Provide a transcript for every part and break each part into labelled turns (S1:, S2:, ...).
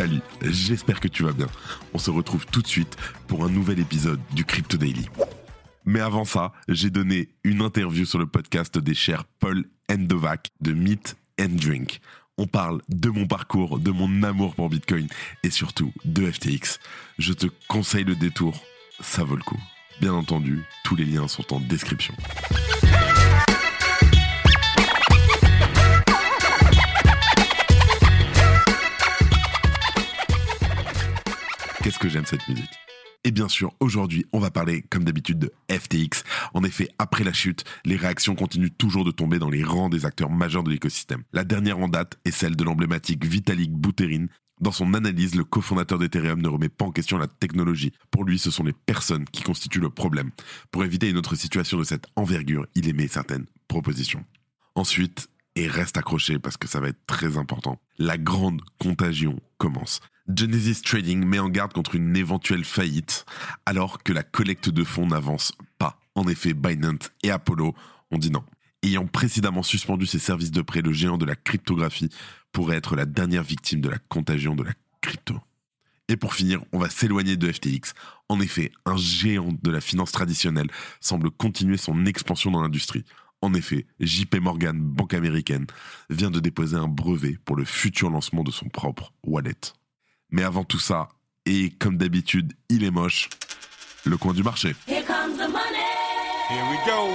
S1: Salut, j'espère que tu vas bien. On se retrouve tout de suite pour un nouvel épisode du Crypto Daily. Mais avant ça, j'ai donné une interview sur le podcast des chers Paul Endovac de Meet and Drink. On parle de mon parcours, de mon amour pour Bitcoin et surtout de FTX. Je te conseille le détour, ça vaut le coup. Bien entendu, tous les liens sont en description. Cette musique et bien sûr, aujourd'hui, on va parler, comme d'habitude, de FTX. En effet, après la chute, les réactions continuent toujours de tomber dans les rangs des acteurs majeurs de l'écosystème. La dernière en date est celle de l'emblématique Vitalik Buterin. Dans son analyse, le cofondateur d'Ethereum ne remet pas en question la technologie. Pour lui, ce sont les personnes qui constituent le problème. Pour éviter une autre situation de cette envergure, il émet certaines propositions. Ensuite, et reste accroché parce que ça va être très important, la grande contagion commence. Genesis Trading met en garde contre une éventuelle faillite alors que la collecte de fonds n'avance pas. En effet, Binance et Apollo ont dit non. Ayant précédemment suspendu ses services de prêt, le géant de la cryptographie pourrait être la dernière victime de la contagion de la crypto. Et pour finir, on va s'éloigner de FTX. En effet, un géant de la finance traditionnelle semble continuer son expansion dans l'industrie. En effet, JP Morgan, banque américaine, vient de déposer un brevet pour le futur lancement de son propre wallet. Mais avant tout ça, et comme d'habitude, il est moche, le coin du marché.
S2: Here comes the money.
S3: Here we go.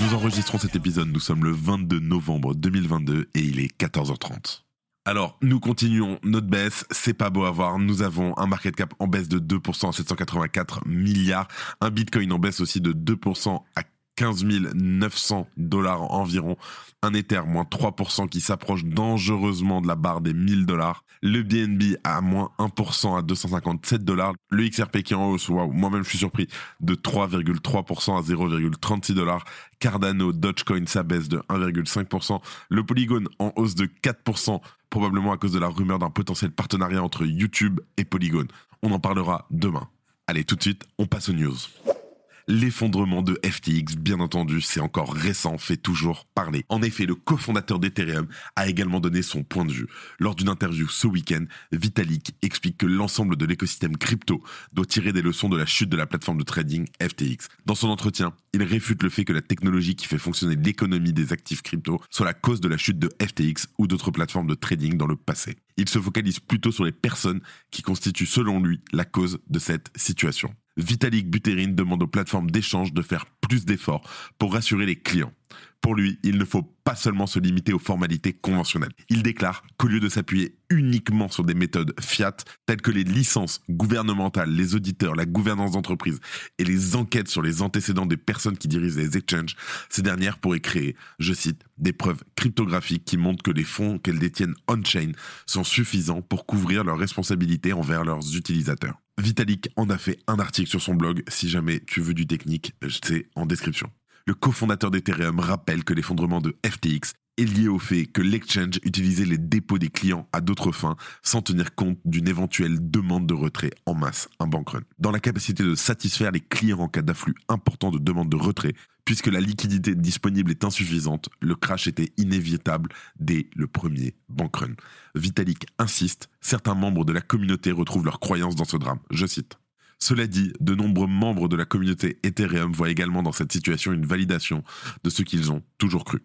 S1: Nous enregistrons cet épisode, nous sommes le 22 novembre 2022 et il est 14h30. Alors, nous continuons notre baisse, c'est pas beau à voir, nous avons un market cap en baisse de 2% à 784 milliards, un bitcoin en baisse aussi de 2% à 15 900 dollars environ, un Ether moins 3% qui s'approche dangereusement de la barre des 1000 dollars, le BNB à moins 1% à 257 dollars, le XRP qui est en hausse, waouh, moi-même je suis surpris, de 3,3% à 0,36 dollars, Cardano, Dogecoin s'abaisse de 1,5%, le Polygon en hausse de 4%, probablement à cause de la rumeur d'un potentiel partenariat entre YouTube et Polygon. On en parlera demain. Allez, tout de suite, on passe aux news. L'effondrement de FTX, bien entendu, c'est encore récent, fait toujours parler. En effet, le cofondateur d'Ethereum a également donné son point de vue. Lors d'une interview ce week-end, Vitalik explique que l'ensemble de l'écosystème crypto doit tirer des leçons de la chute de la plateforme de trading FTX. Dans son entretien, il réfute le fait que la technologie qui fait fonctionner l'économie des actifs crypto soit la cause de la chute de FTX ou d'autres plateformes de trading dans le passé. Il se focalise plutôt sur les personnes qui constituent selon lui la cause de cette situation. Vitalik Buterin demande aux plateformes d'échange de faire plus d'efforts pour rassurer les clients. Pour lui, il ne faut pas seulement se limiter aux formalités conventionnelles. Il déclare qu'au lieu de s'appuyer uniquement sur des méthodes fiat telles que les licences gouvernementales, les auditeurs, la gouvernance d'entreprise et les enquêtes sur les antécédents des personnes qui dirigent les exchanges, ces dernières pourraient créer, je cite, des preuves cryptographiques qui montrent que les fonds qu'elles détiennent on-chain sont suffisants pour couvrir leurs responsabilités envers leurs utilisateurs. Vitalik en a fait un article sur son blog. Si jamais tu veux du technique, c'est en description. Le cofondateur d'Ethereum rappelle que l'effondrement de FTX est lié au fait que l'exchange utilisait les dépôts des clients à d'autres fins sans tenir compte d'une éventuelle demande de retrait en masse, un bank run. Dans la capacité de satisfaire les clients en cas d'afflux important de demandes de retrait, puisque la liquidité disponible est insuffisante, le crash était inévitable dès le premier bank run. Vitalik insiste, certains membres de la communauté retrouvent leur croyance dans ce drame. Je cite. Cela dit, de nombreux membres de la communauté Ethereum voient également dans cette situation une validation de ce qu'ils ont toujours cru.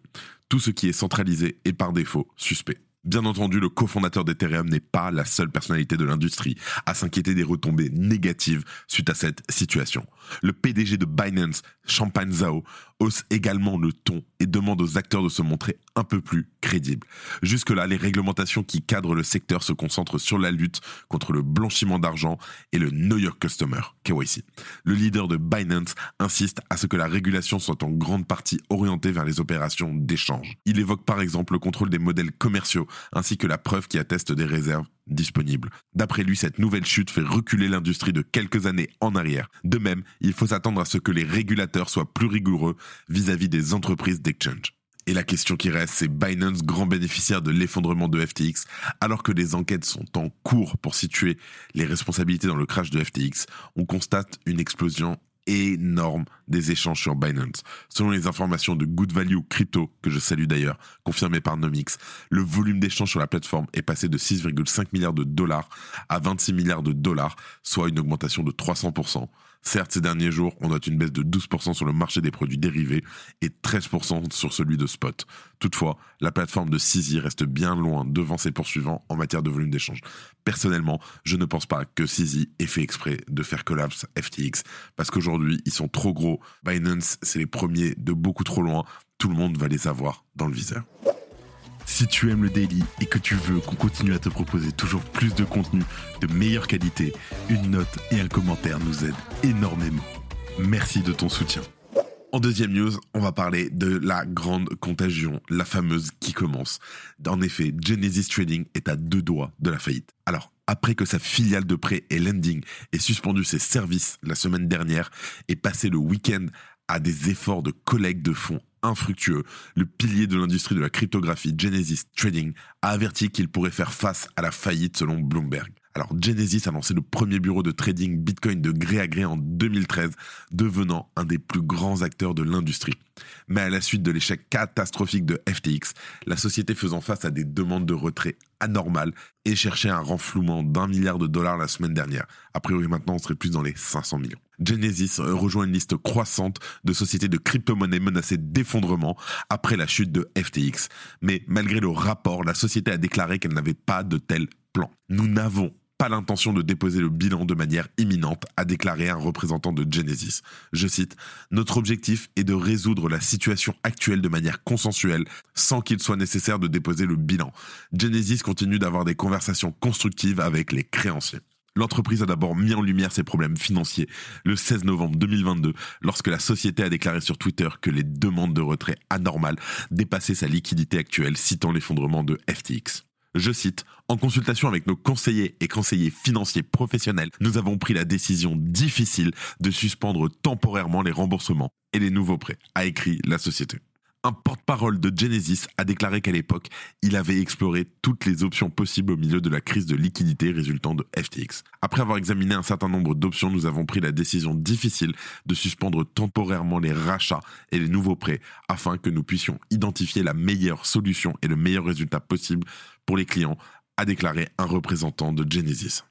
S1: Tout ce qui est centralisé est par défaut suspect. Bien entendu, le cofondateur d'Ethereum n'est pas la seule personnalité de l'industrie à s'inquiéter des retombées négatives suite à cette situation. Le PDG de Binance, Champagne Zhao, hausse également le ton et demande aux acteurs de se montrer un peu plus crédible. Jusque-là, les réglementations qui cadrent le secteur se concentrent sur la lutte contre le blanchiment d'argent et le New York Customer, KYC. Le leader de Binance insiste à ce que la régulation soit en grande partie orientée vers les opérations d'échange. Il évoque par exemple le contrôle des modèles commerciaux ainsi que la preuve qui atteste des réserves disponibles. D'après lui, cette nouvelle chute fait reculer l'industrie de quelques années en arrière. De même, il faut s'attendre à ce que les régulateurs soient plus rigoureux vis-à-vis des entreprises d'exchange. Et la question qui reste, c'est Binance grand bénéficiaire de l'effondrement de FTX, alors que des enquêtes sont en cours pour situer les responsabilités dans le crash de FTX, on constate une explosion énorme des échanges sur Binance. Selon les informations de Good Value Crypto, que je salue d'ailleurs, confirmées par Nomix, le volume d'échanges sur la plateforme est passé de 6,5 milliards de dollars à 26 milliards de dollars, soit une augmentation de 300%. Certes, ces derniers jours, on note une baisse de 12% sur le marché des produits dérivés et 13% sur celui de spot. Toutefois, la plateforme de CZ reste bien loin devant ses poursuivants en matière de volume d'échange. Personnellement, je ne pense pas que CZ ait fait exprès de faire collapse FTX parce qu'aujourd'hui, ils sont trop gros. Binance, c'est les premiers de beaucoup trop loin. Tout le monde va les avoir dans le viseur. Si tu aimes le daily et que tu veux qu'on continue à te proposer toujours plus de contenu de meilleure qualité, une note et un commentaire nous aident énormément. Merci de ton soutien. En deuxième news, on va parler de la grande contagion, la fameuse qui commence. En effet, Genesis Trading est à deux doigts de la faillite. Alors, après que sa filiale de prêt et lending ait suspendu ses services la semaine dernière et passé le week-end à des efforts de collecte de fonds infructueux, le pilier de l'industrie de la cryptographie Genesis Trading a averti qu'il pourrait faire face à la faillite selon Bloomberg. Genesis a lancé le premier bureau de trading Bitcoin de gré à gré en 2013, devenant un des plus grands acteurs de l'industrie. Mais à la suite de l'échec catastrophique de FTX, la société faisant face à des demandes de retrait anormales et cherchait un renflouement d'un milliard de dollars la semaine dernière. A priori maintenant on serait plus dans les 500 millions. Genesis rejoint une liste croissante de sociétés de crypto-monnaies menacées d'effondrement après la chute de FTX. Mais malgré le rapport, la société a déclaré qu'elle n'avait pas de tel plan. Nous n'avons pas l'intention de déposer le bilan de manière imminente, a déclaré un représentant de Genesis. Je cite, Notre objectif est de résoudre la situation actuelle de manière consensuelle, sans qu'il soit nécessaire de déposer le bilan. Genesis continue d'avoir des conversations constructives avec les créanciers. L'entreprise a d'abord mis en lumière ses problèmes financiers le 16 novembre 2022 lorsque la société a déclaré sur Twitter que les demandes de retrait anormales dépassaient sa liquidité actuelle citant l'effondrement de FTX. Je cite, En consultation avec nos conseillers et conseillers financiers professionnels, nous avons pris la décision difficile de suspendre temporairement les remboursements et les nouveaux prêts, a écrit la société. Un porte-parole de Genesis a déclaré qu'à l'époque, il avait exploré toutes les options possibles au milieu de la crise de liquidité résultant de FTX. Après avoir examiné un certain nombre d'options, nous avons pris la décision difficile de suspendre temporairement les rachats et les nouveaux prêts afin que nous puissions identifier la meilleure solution et le meilleur résultat possible pour les clients, a déclaré un représentant de Genesis.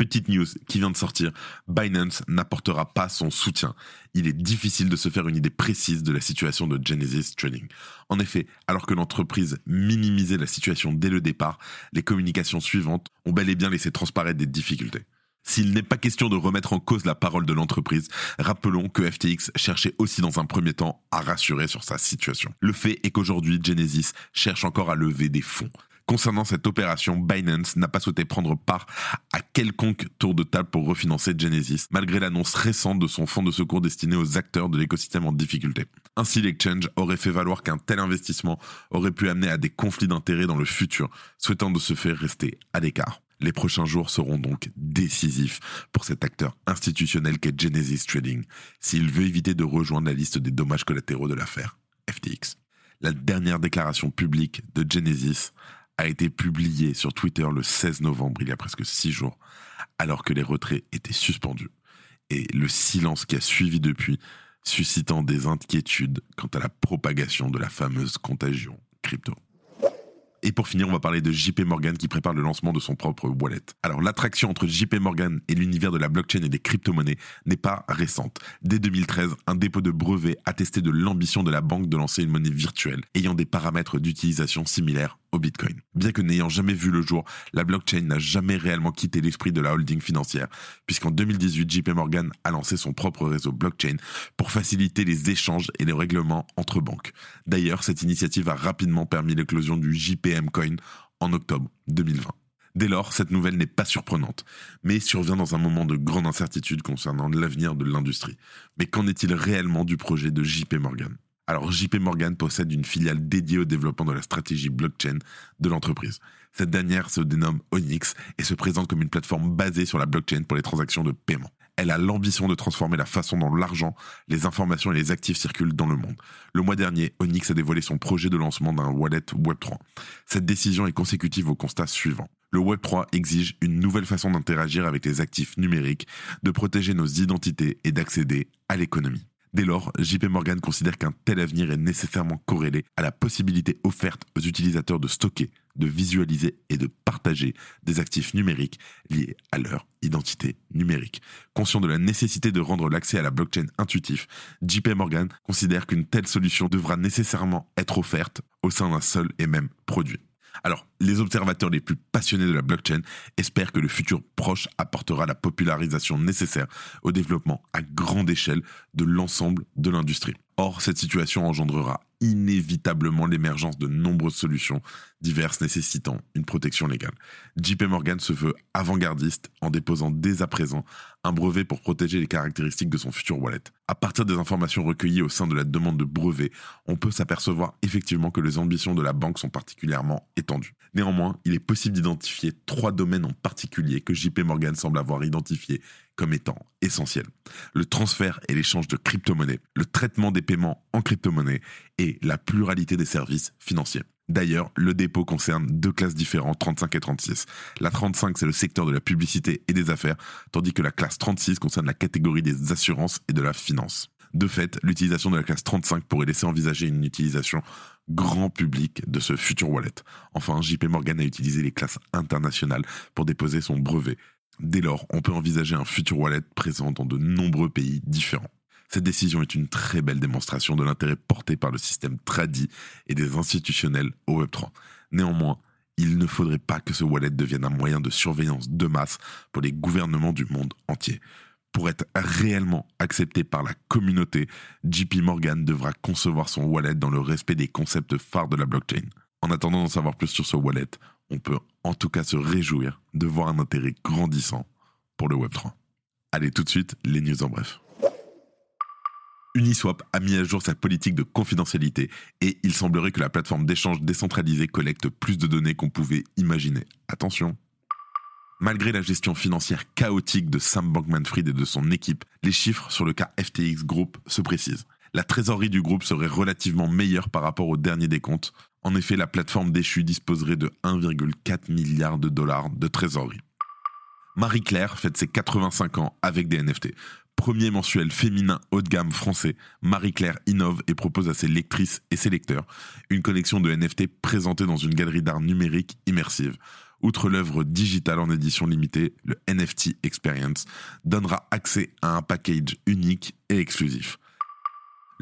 S1: Petite news qui vient de sortir, Binance n'apportera pas son soutien. Il est difficile de se faire une idée précise de la situation de Genesis Trading. En effet, alors que l'entreprise minimisait la situation dès le départ, les communications suivantes ont bel et bien laissé transparaître des difficultés. S'il n'est pas question de remettre en cause la parole de l'entreprise, rappelons que FTX cherchait aussi dans un premier temps à rassurer sur sa situation. Le fait est qu'aujourd'hui, Genesis cherche encore à lever des fonds. Concernant cette opération, Binance n'a pas souhaité prendre part à quelconque tour de table pour refinancer Genesis, malgré l'annonce récente de son fonds de secours destiné aux acteurs de l'écosystème en difficulté. Ainsi, l'exchange aurait fait valoir qu'un tel investissement aurait pu amener à des conflits d'intérêts dans le futur, souhaitant de se faire rester à l'écart. Les prochains jours seront donc décisifs pour cet acteur institutionnel qu'est Genesis Trading, s'il veut éviter de rejoindre la liste des dommages collatéraux de l'affaire FTX. La dernière déclaration publique de Genesis a été publié sur Twitter le 16 novembre, il y a presque six jours, alors que les retraits étaient suspendus. Et le silence qui a suivi depuis, suscitant des inquiétudes quant à la propagation de la fameuse contagion crypto. Et pour finir, on va parler de JP Morgan qui prépare le lancement de son propre wallet. Alors l'attraction entre JP Morgan et l'univers de la blockchain et des crypto-monnaies n'est pas récente. Dès 2013, un dépôt de brevet attestait de l'ambition de la banque de lancer une monnaie virtuelle ayant des paramètres d'utilisation similaires au Bitcoin. Bien que n'ayant jamais vu le jour, la blockchain n'a jamais réellement quitté l'esprit de la holding financière, puisqu'en 2018, JP Morgan a lancé son propre réseau blockchain pour faciliter les échanges et les règlements entre banques. D'ailleurs, cette initiative a rapidement permis l'éclosion du JPM Coin en octobre 2020. Dès lors, cette nouvelle n'est pas surprenante, mais survient dans un moment de grande incertitude concernant l'avenir de l'industrie. Mais qu'en est-il réellement du projet de JP Morgan? Alors JP Morgan possède une filiale dédiée au développement de la stratégie blockchain de l'entreprise. Cette dernière se dénomme Onyx et se présente comme une plateforme basée sur la blockchain pour les transactions de paiement. Elle a l'ambition de transformer la façon dont l'argent, les informations et les actifs circulent dans le monde. Le mois dernier, Onyx a dévoilé son projet de lancement d'un wallet Web3. Cette décision est consécutive au constat suivant. Le Web3 exige une nouvelle façon d'interagir avec les actifs numériques, de protéger nos identités et d'accéder à l'économie. Dès lors, JP Morgan considère qu'un tel avenir est nécessairement corrélé à la possibilité offerte aux utilisateurs de stocker, de visualiser et de partager des actifs numériques liés à leur identité numérique. Conscient de la nécessité de rendre l'accès à la blockchain intuitif, JP Morgan considère qu'une telle solution devra nécessairement être offerte au sein d'un seul et même produit. Alors, les observateurs les plus passionnés de la blockchain espèrent que le futur proche apportera la popularisation nécessaire au développement à grande échelle de l'ensemble de l'industrie. Or, cette situation engendrera inévitablement l'émergence de nombreuses solutions diverses nécessitant une protection légale. JP Morgan se veut avant-gardiste en déposant dès à présent un brevet pour protéger les caractéristiques de son futur wallet. À partir des informations recueillies au sein de la demande de brevet, on peut s'apercevoir effectivement que les ambitions de la banque sont particulièrement étendues. Néanmoins, il est possible d'identifier trois domaines en particulier que JP Morgan semble avoir identifiés comme étant essentiels. Le transfert et l'échange de crypto-monnaies, le traitement des paiements en crypto-monnaies et la pluralité des services financiers. D'ailleurs, le dépôt concerne deux classes différentes, 35 et 36. La 35, c'est le secteur de la publicité et des affaires, tandis que la classe 36 concerne la catégorie des assurances et de la finance. De fait, l'utilisation de la classe 35 pourrait laisser envisager une utilisation grand public de ce futur wallet. Enfin, JP Morgan a utilisé les classes internationales pour déposer son brevet. Dès lors, on peut envisager un futur wallet présent dans de nombreux pays différents. Cette décision est une très belle démonstration de l'intérêt porté par le système tradi et des institutionnels au Web3. Néanmoins, il ne faudrait pas que ce wallet devienne un moyen de surveillance de masse pour les gouvernements du monde entier. Pour être réellement accepté par la communauté, JP Morgan devra concevoir son wallet dans le respect des concepts phares de la blockchain. En attendant d'en savoir plus sur ce wallet, on peut en tout cas se réjouir de voir un intérêt grandissant pour le Web3. Allez tout de suite, les news en bref. Uniswap a mis à jour sa politique de confidentialité et il semblerait que la plateforme d'échange décentralisée collecte plus de données qu'on pouvait imaginer. Attention, Malgré la gestion financière chaotique de Sam Bankman-Fried et de son équipe, les chiffres sur le cas FTX Group se précisent. La trésorerie du groupe serait relativement meilleure par rapport au dernier des comptes. En effet, la plateforme déchue disposerait de 1,4 milliard de dollars de trésorerie. Marie-Claire fête ses 85 ans avec des NFT. Premier mensuel féminin haut de gamme français, Marie-Claire innove et propose à ses lectrices et ses lecteurs une collection de NFT présentée dans une galerie d'art numérique immersive. Outre l'œuvre digitale en édition limitée, le NFT Experience donnera accès à un package unique et exclusif.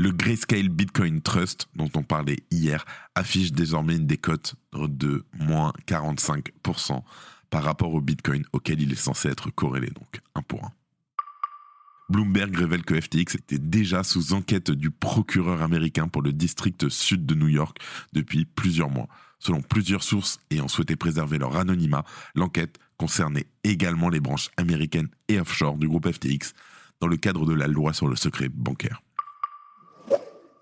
S1: Le Grayscale Bitcoin Trust, dont on parlait hier, affiche désormais une décote de moins 45% par rapport au Bitcoin auquel il est censé être corrélé, donc un pour un. Bloomberg révèle que FTX était déjà sous enquête du procureur américain pour le district sud de New York depuis plusieurs mois. Selon plusieurs sources ayant souhaité préserver leur anonymat, l'enquête concernait également les branches américaines et offshore du groupe FTX dans le cadre de la loi sur le secret bancaire.